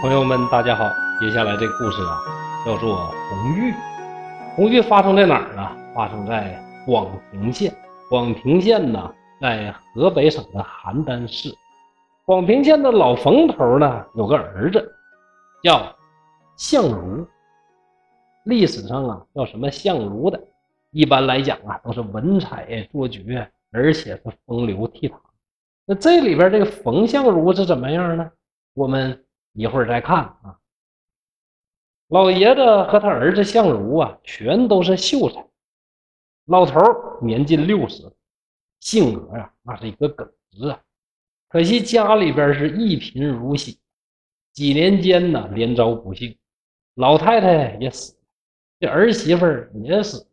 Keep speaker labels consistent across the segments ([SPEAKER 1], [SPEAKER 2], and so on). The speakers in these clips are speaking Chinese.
[SPEAKER 1] 朋友们，大家好。接下来这个故事啊，叫做红玉。红玉发生在哪儿呢？发生在广平县。广平县呢，在河北省的邯郸市。广平县的老冯头呢，有个儿子叫相如。历史上啊，叫什么相如的，一般来讲啊，都是文采卓绝，而且是风流倜傥。那这里边这个冯相如是怎么样呢？我们一会儿再看啊。老爷子和他儿子相如啊，全都是秀才。老头年近六十，性格呀，那是一个耿直啊。可惜家里边是一贫如洗，几年间呢，连遭不幸，老太太也死了，这儿媳妇也死，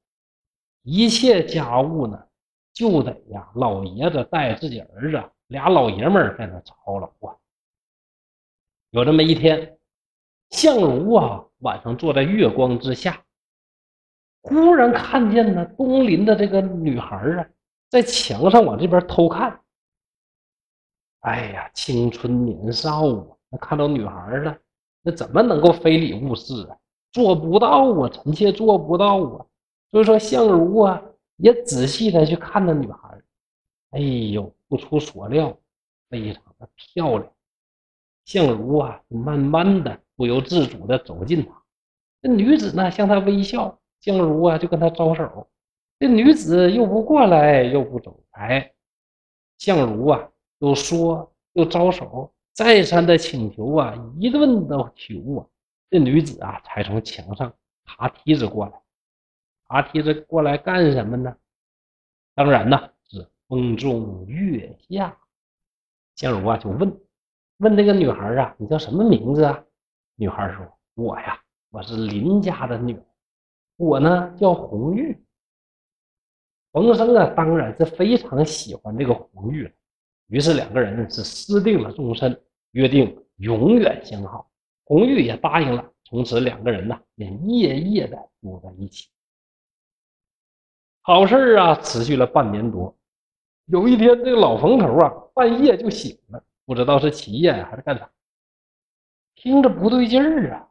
[SPEAKER 1] 一切家务呢，就得呀，老爷子带自己儿子俩老爷们儿在那操劳啊。有这么一天，相如啊，晚上坐在月光之下，忽然看见呢东邻的这个女孩啊，在墙上往这边偷看。哎呀，青春年少啊，那看到女孩了，那怎么能够非礼勿视啊？做不到啊，臣妾做不到啊。所以说，相如啊，也仔细的去看那女孩。哎呦，不出所料，非常的漂亮。相如啊，慢慢的、不由自主的走近他。这女子呢，向他微笑。相如啊，就跟他招手。这女子又不过来，又不走开。相如啊，又说又招手，再三的请求啊，一顿的求啊。这女子啊，才从墙上爬梯子过来。爬梯子过来干什么呢？当然呢，是风中月下。相如啊，就问。问那个女孩啊，你叫什么名字啊？女孩说：“我呀，我是林家的女儿，我呢叫红玉。”冯生啊，当然是非常喜欢这个红玉了，于是两个人是私定了终身，约定永远相好。红玉也答应了，从此两个人呢便夜夜的住在一起。好事啊，持续了半年多。有一天，这个老冯头啊，半夜就醒了。不知道是起夜还是干啥，听着不对劲儿啊！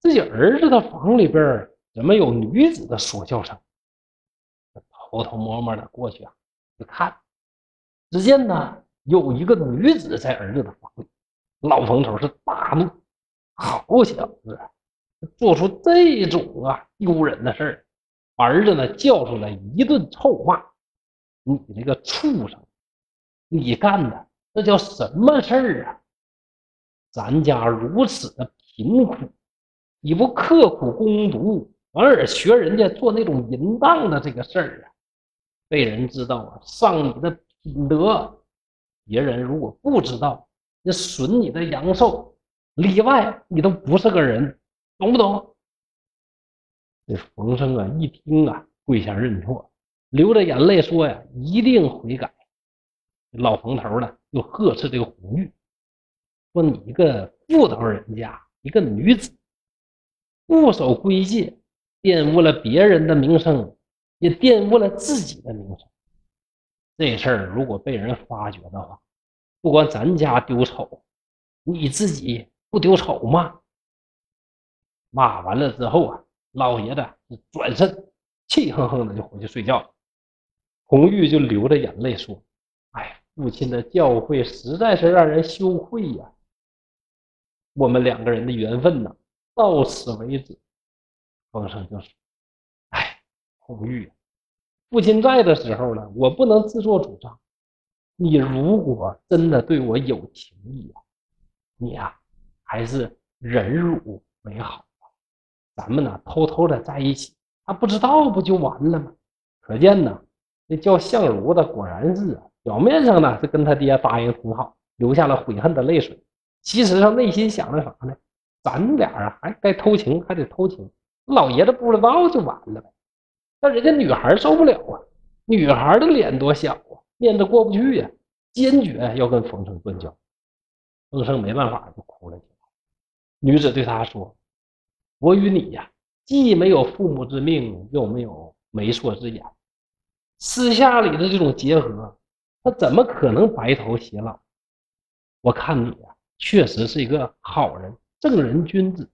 [SPEAKER 1] 自己儿子的房里边怎么有女子的说笑声？偷偷摸摸的过去啊，一看，只见呢有一个女子在儿子的房里。老冯头是大怒，好小子，做出这种啊丢人的事儿！儿子呢叫出来一顿臭骂：“你这个畜生，你干的！”这叫什么事儿啊？咱家如此的贫苦，你不刻苦攻读，反而学人家做那种淫荡的这个事儿啊？被人知道啊，丧你的品德；别人如果不知道，那损你的阳寿，里外你都不是个人，懂不懂？这冯生啊，一听啊，跪下认错，流着眼泪说呀：“一定悔改。”老冯头呢，又呵斥这个红玉，说：“你一个妇头人家，一个女子，不守规矩，玷污了别人的名声，也玷污了自己的名声。这事儿如果被人发觉的话，不光咱家丢丑，你自己不丢丑吗？”骂完了之后啊，老爷子转身，气哼哼的就回去睡觉了。红玉就流着眼泪说。父亲的教诲实在是让人羞愧呀！我们两个人的缘分呢，到此为止。风声就说：“哎，红玉，父亲在的时候呢，我不能自作主张。你如果真的对我有情意呀，你呀，还是忍辱为好。咱们呢，偷偷的在一起，他不知道不就完了吗？可见呢，那叫相如的果然是啊。”表面上呢是跟他爹答应挺好，流下了悔恨的泪水。其实上内心想着啥呢？咱俩啊还该偷情还得偷情，老爷子不知道就完了呗。但人家女孩受不了啊，女孩的脸多小啊，面子过不去呀，坚决要跟冯生断交。冯生没办法就哭了起来。女子对他说：“我与你呀，既没有父母之命，又没有媒妁之言，私下里的这种结合。”他怎么可能白头偕老？我看你呀，确实是一个好人，正人君子。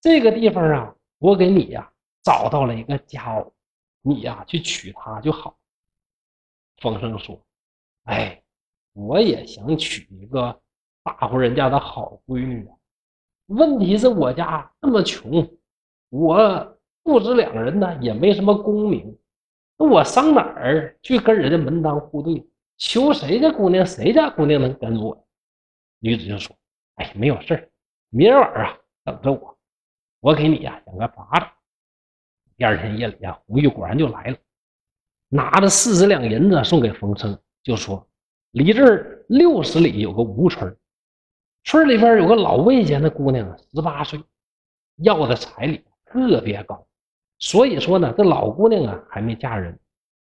[SPEAKER 1] 这个地方啊，我给你呀找到了一个佳偶，你呀去娶她就好。”风声说：“哎，我也想娶一个大户人家的好闺女啊，问题是我家那么穷，我父子两人呢也没什么功名，那我上哪儿去跟人家门当户对？求谁家姑娘，谁家姑娘能跟我？”女子就说：“哎，没有事，明儿晚上啊等着我，我给你呀想个法子。”第二天夜里啊，胡玉果然就来了。拿着四十两银子送给冯生，就说：“离这儿六十里有个吴村，村里边有个老魏家的姑娘，十八岁，要的彩礼特别高。所以说呢，这老姑娘啊还没嫁人，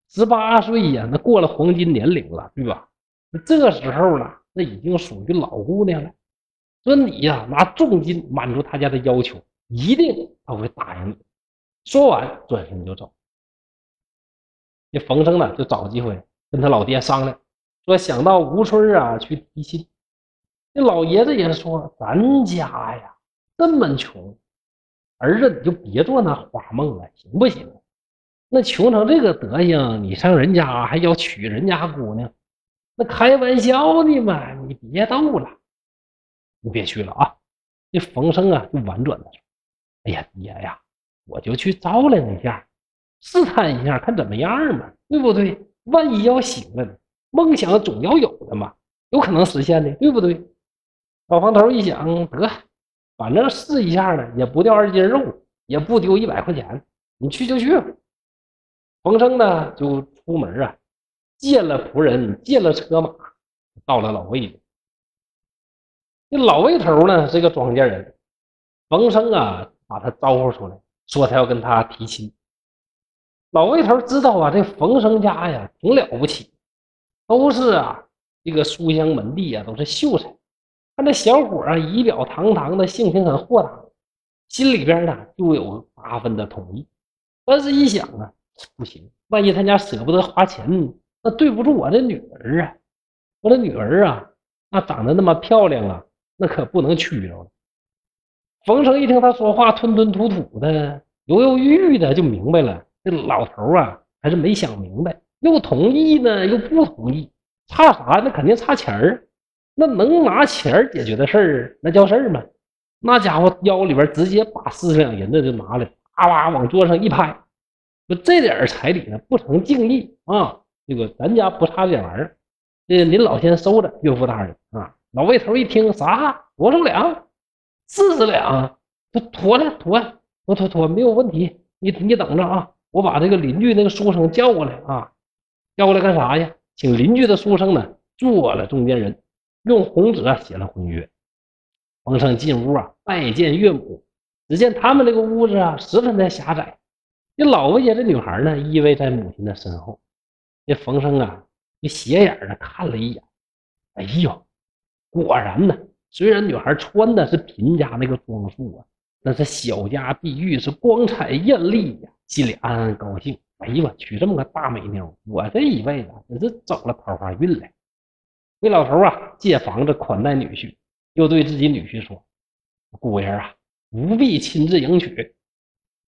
[SPEAKER 1] 十八岁呀，那过了黄金年龄了，对吧？那这个时候呢，那已经属于老姑娘了。说你呀，拿重金满足他家的要求，一定他会答应你。”说完，转身就走。这冯生呢，就找机会跟他老爹商量，说想到吴村啊去提亲。那老爷子也说：“咱家呀这么穷，儿子你就别做那花梦了，行不行？那穷成这个德行，你上人家还要娶人家姑娘，那开玩笑呢嘛！你别逗了，你别去了啊！”这冯生啊，就婉转的说：“哎呀，爹呀，我就去照亮一下。”试探一下，看怎么样嘛，对不对？万一要行了呢？梦想总要有的嘛，有可能实现的，对不对？老黄头一想，得，反正试一下呢，也不掉二斤肉，也不丢一百块钱，你去就去。冯生呢，就出门啊，借了仆人，借了车马，到了老魏家。这老魏头呢是个庄稼人，冯生啊把他招呼出来，说他要跟他提亲。老魏头知道啊，这冯生家呀挺了不起，都是啊这个书香门第啊，都是秀才。看这小伙啊，仪表堂堂的，性情很豁达，心里边呢就有八分的同意。但是一想啊，不行，万一他家舍不得花钱，那对不住我这女儿啊。我这女儿啊，那长得那么漂亮啊，那可不能屈着了。冯生一听他说话吞吞吐吐的，犹犹豫豫的，就明白了。这老头啊，还是没想明白，又同意呢，又不同意，差啥？那肯定差钱儿。那能拿钱解决的事儿，那叫事儿吗？那家伙腰里边直接把四十两银子就拿来，啪啪往桌上一拍，说这点彩礼呢，不成敬意啊！这个咱家不差这玩意儿，这您老先收着，岳父大人啊！老魏头一听，啥？多少两？四十两？他妥了，妥，妥妥妥，没有问题。你你等着啊！我把这个邻居那个书生叫过来啊，叫过来干啥呀？请邻居的书生呢做了中间人，用红纸写了婚约。冯生进屋啊，拜见岳母。只见他们这个屋子啊，十分的狭窄。这老魏家这女孩呢，依偎在母亲的身后。这冯生啊，就斜眼的看了一眼。哎呦，果然呢，虽然女孩穿的是贫家那个装束啊。那是小家碧玉，是光彩艳丽呀，心里暗暗高兴。哎呀我娶这么个大美妞，我这一辈子真是走了桃花运了。魏老头啊，借房子款待女婿，又对自己女婿说：“姑爷啊，不必亲自迎娶，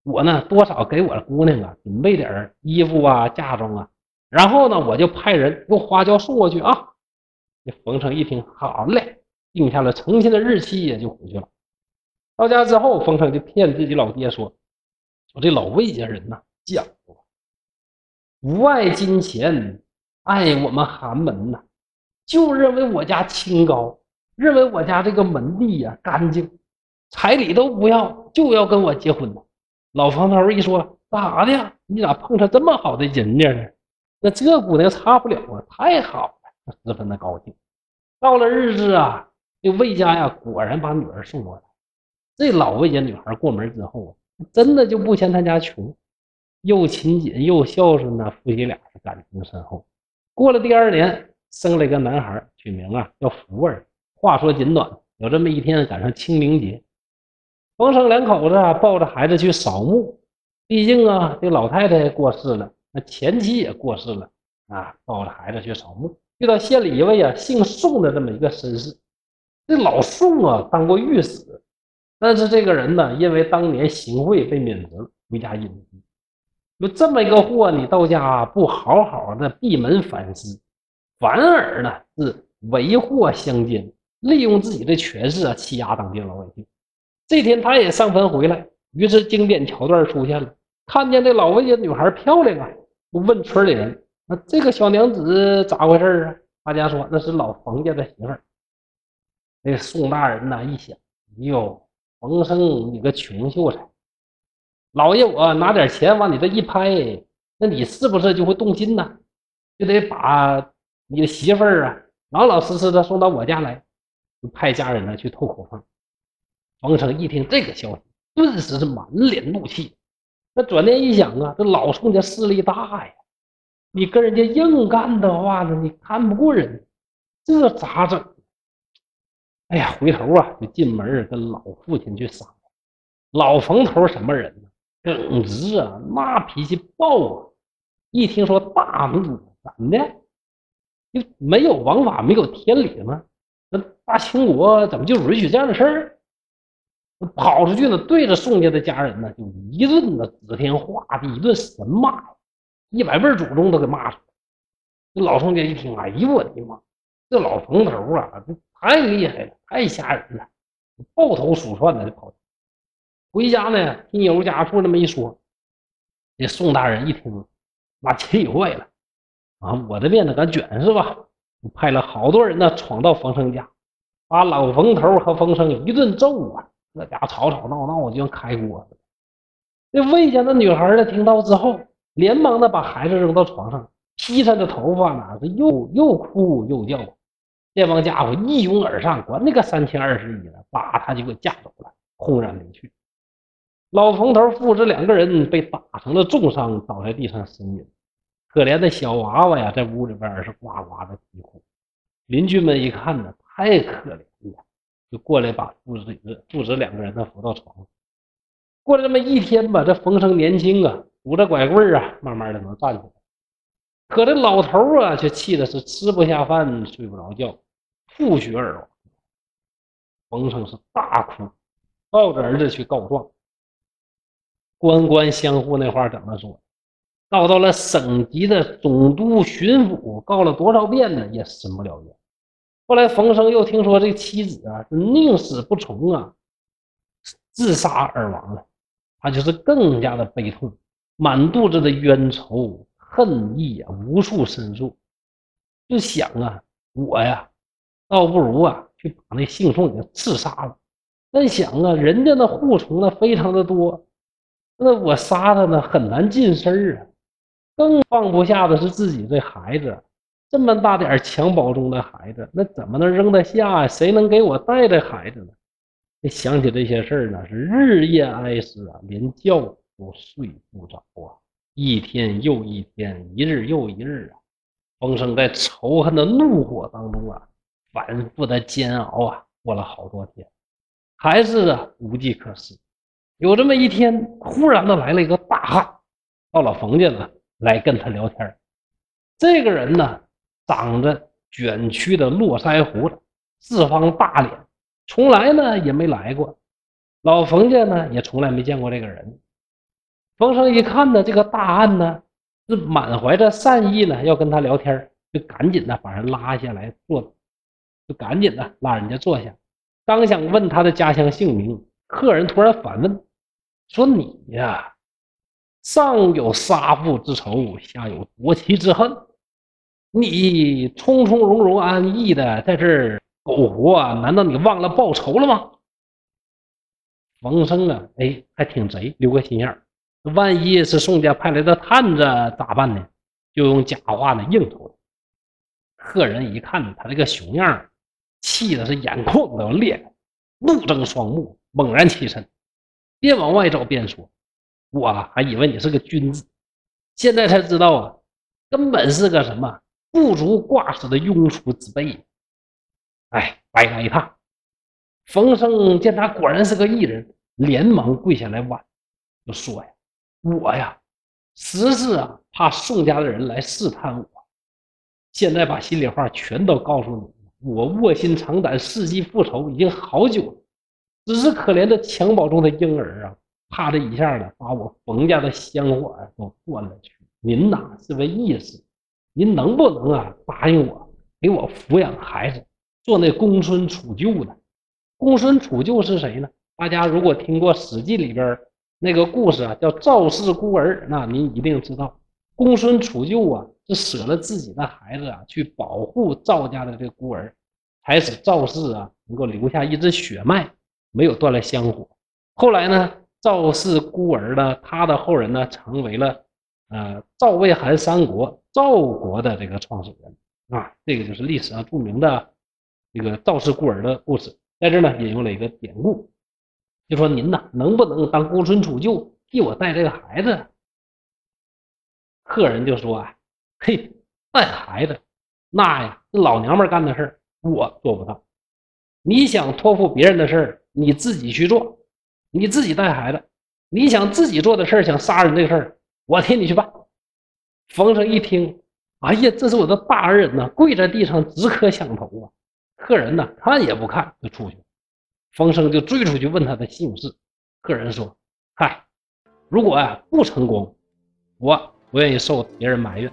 [SPEAKER 1] 我呢多少给我姑娘啊准备点衣服啊、嫁妆啊，然后呢我就派人用花轿送过去啊。”这冯成一听，好嘞，定下了成亲的日期，也就回去了。到家之后，冯成就骗自己老爹说：“说这老魏家人呐，讲究，不爱金钱，爱我们寒门呐，就认为我家清高，认为我家这个门第呀干净，彩礼都不要，就要跟我结婚呢。”老房头一说：“咋的呀？你咋碰上这么好的人家呢？那这姑娘差不了啊，太好了，他十分的高兴。到了日子啊，这魏家呀，果然把女儿送过来。”这老魏家女孩过门之后啊，真的就不嫌他家穷，又勤俭又孝顺呢，夫妻俩是感情深厚。过了第二年，生了一个男孩，取名啊叫福儿。话说简短，有这么一天赶上清明节，冯生两口子啊抱着孩子去扫墓。毕竟啊，这老太太过世了，那前妻也过世了啊，抱着孩子去扫墓，遇到县里一位啊姓宋的这么一个绅士。这老宋啊，当过御史。但是这个人呢，因为当年行贿被免职了，回家隐居。就这么一个货，你到家不好好的闭门反思，反而呢是为祸乡间，利用自己的权势啊欺压当地老百姓。这天他也上坟回来，于是经典桥段出现了，看见这老魏家女孩漂亮啊，就问村里人：“那这个小娘子咋回事啊？”大家说那是老冯家的媳妇儿。那宋大人呢一想：“哟，冯生你个穷秀才，老爷我拿点钱往你这一拍，那你是不是就会动心呢？就得把你的媳妇儿啊老老实实的送到我家来，就派家人呢去透口风。”冯生一听这个消息，顿时是满脸怒气。那转念一想啊，这老宋家势力大呀。你跟人家硬干的话呢，你看不过人，这咋整？哎呀，回头啊，就进门跟老父亲去商量。老冯头什么人呢？耿直啊，那脾气暴啊！一听说大怒，怎么的？就没有王法，没有天理吗？那大清国怎么就允许这样的事儿？跑出去呢，对着宋家的家人呢，就一顿的指天画地，一顿神骂。一百辈祖宗都给骂死了。这老宋家一听，哎呦我的妈！这老冯头啊，这太厉害了，太吓人了，抱头鼠窜的就跑。回家呢，听尤家父这么一说，这宋大人一听，那气坏了啊！我的面子敢卷是吧？派了好多人呢，闯到冯生家，把老冯头和冯生一顿揍啊！那家吵吵闹闹，就像开锅似的。这魏家的女孩呢，听到之后。连忙的把孩子扔到床上，披散着头发呢，是又又哭又叫。这帮家伙一拥而上，管那个三七二十一的，把他就给架走了，轰然离去。老冯头父子两个人被打成了重伤，倒在地上呻吟。可怜的小娃娃呀，在屋里边是呱呱的啼哭。邻居们一看呢，太可怜，就过来把父子父子两个人呢扶到床上。过了这么一天吧，这冯生年轻啊。拄着拐棍啊，慢慢的能站起来。可这老头啊，却气的是吃不下饭，睡不着觉，吐血而亡。冯生是大哭，抱着儿子去告状。官官相护那话怎么说？告到了省级的总督、巡抚，告了多少遍呢，也伸不了冤。后来冯生又听说这妻子啊是宁死不从啊，自杀而亡了，他就是更加的悲痛。满肚子的冤仇恨意啊，无处申诉，就想啊，我呀，倒不如啊，去把那姓宋给刺杀了。但想啊，人家那护从呢非常的多，那我杀他呢很难近身啊。更放不下的是自己这孩子，这么大点襁褓中的孩子，那怎么能扔得下？谁能给我带这孩子呢？想起这些事儿呢，是日夜哀思啊，连觉。都睡不着啊！一天又一天，一日又一日啊！风声在仇恨的怒火当中啊，反复的煎熬啊，过了好多天，还是啊无计可施。有这么一天，忽然的来了一个大汉，到了冯家呢，来跟他聊天。这个人呢，长着卷曲的络腮胡子，四方大脸，从来呢也没来过。老冯家呢，也从来没见过这个人。冯生一看呢，这个大汉呢是满怀着善意呢，要跟他聊天，就赶紧的把人拉下来坐，就赶紧的拉人家坐下。刚想问他的家乡姓名，客人突然反问说：“你呀，上有杀父之仇，下有夺妻之恨，你从从容容、安逸的在这儿苟活，难道你忘了报仇了吗？”冯生啊，哎，还挺贼，留个心眼儿。万一是宋家派来的探子咋办呢？就用假话呢应酬。客人一看他这个熊样，气的是眼眶都要裂开，怒睁双目，猛然起身，边往外走边说：“我还以为你是个君子，现在才知道啊，根本是个什么不足挂齿的庸俗之辈。”哎，白来一趟。冯生见他果然是个艺人，连忙跪下来挽，就说呀。我呀，实是啊，怕宋家的人来试探我。现在把心里话全都告诉你，我卧薪尝胆、伺机复仇已经好久了。只是可怜的襁褓中的婴儿啊，啪的一下呢，把我冯家的香火都断了去。您呐是位义士，您能不能啊答应我，给我抚养孩子，做那公孙杵臼呢？公孙杵臼是谁呢？大家如果听过《史记》里边那个故事啊，叫赵氏孤儿，那您一定知道，公孙杵臼啊是舍了自己的孩子啊，去保护赵家的这孤儿，才使赵氏啊能够留下一支血脉，没有断了香火。后来呢，赵氏孤儿呢，他的后人呢，成为了。呃，赵魏韩三国，赵国的这个创始人啊，这个就是历史上著名的这个赵氏孤儿的故事。在这呢，引用了一个典故，就说您呐，能不能当公孙杵臼替我带这个孩子？客人就说啊，嘿，带孩子，那呀，是老娘们干的事儿，我做不到。你想托付别人的事儿，你自己去做，你自己带孩子。你想自己做的事儿，想杀人这事儿。我替你去办。冯生一听，哎呀，这是我的大恩人呐，跪在地上直磕响头啊！客人呢，看也不看就出去了。冯生就追出去问他的姓氏。客人说：“嗨，如果啊不成功，我不愿意受别人埋怨；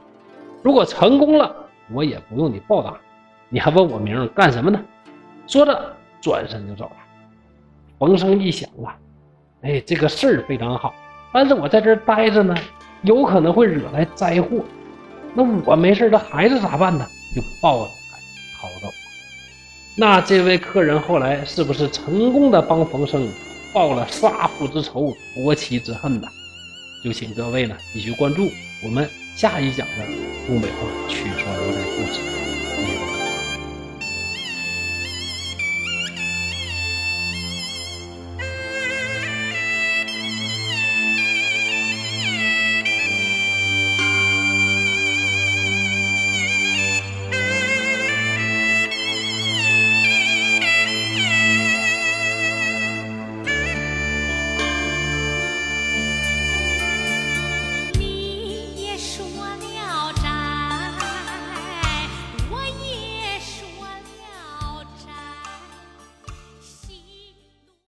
[SPEAKER 1] 如果成功了，我也不用你报答。你还问我名干什么呢？”说着转身就走了。冯生一想啊，哎，这个事儿非常好，但是我在这儿待着呢。有可能会惹来灾祸，那我没事，这孩子咋办呢？就抱着孩子逃走。那这位客人后来是不是成功的帮冯生报了杀父之仇、夺妻之恨呢？就请各位呢继续关注我们下一讲的东北话曲说聊斋故事。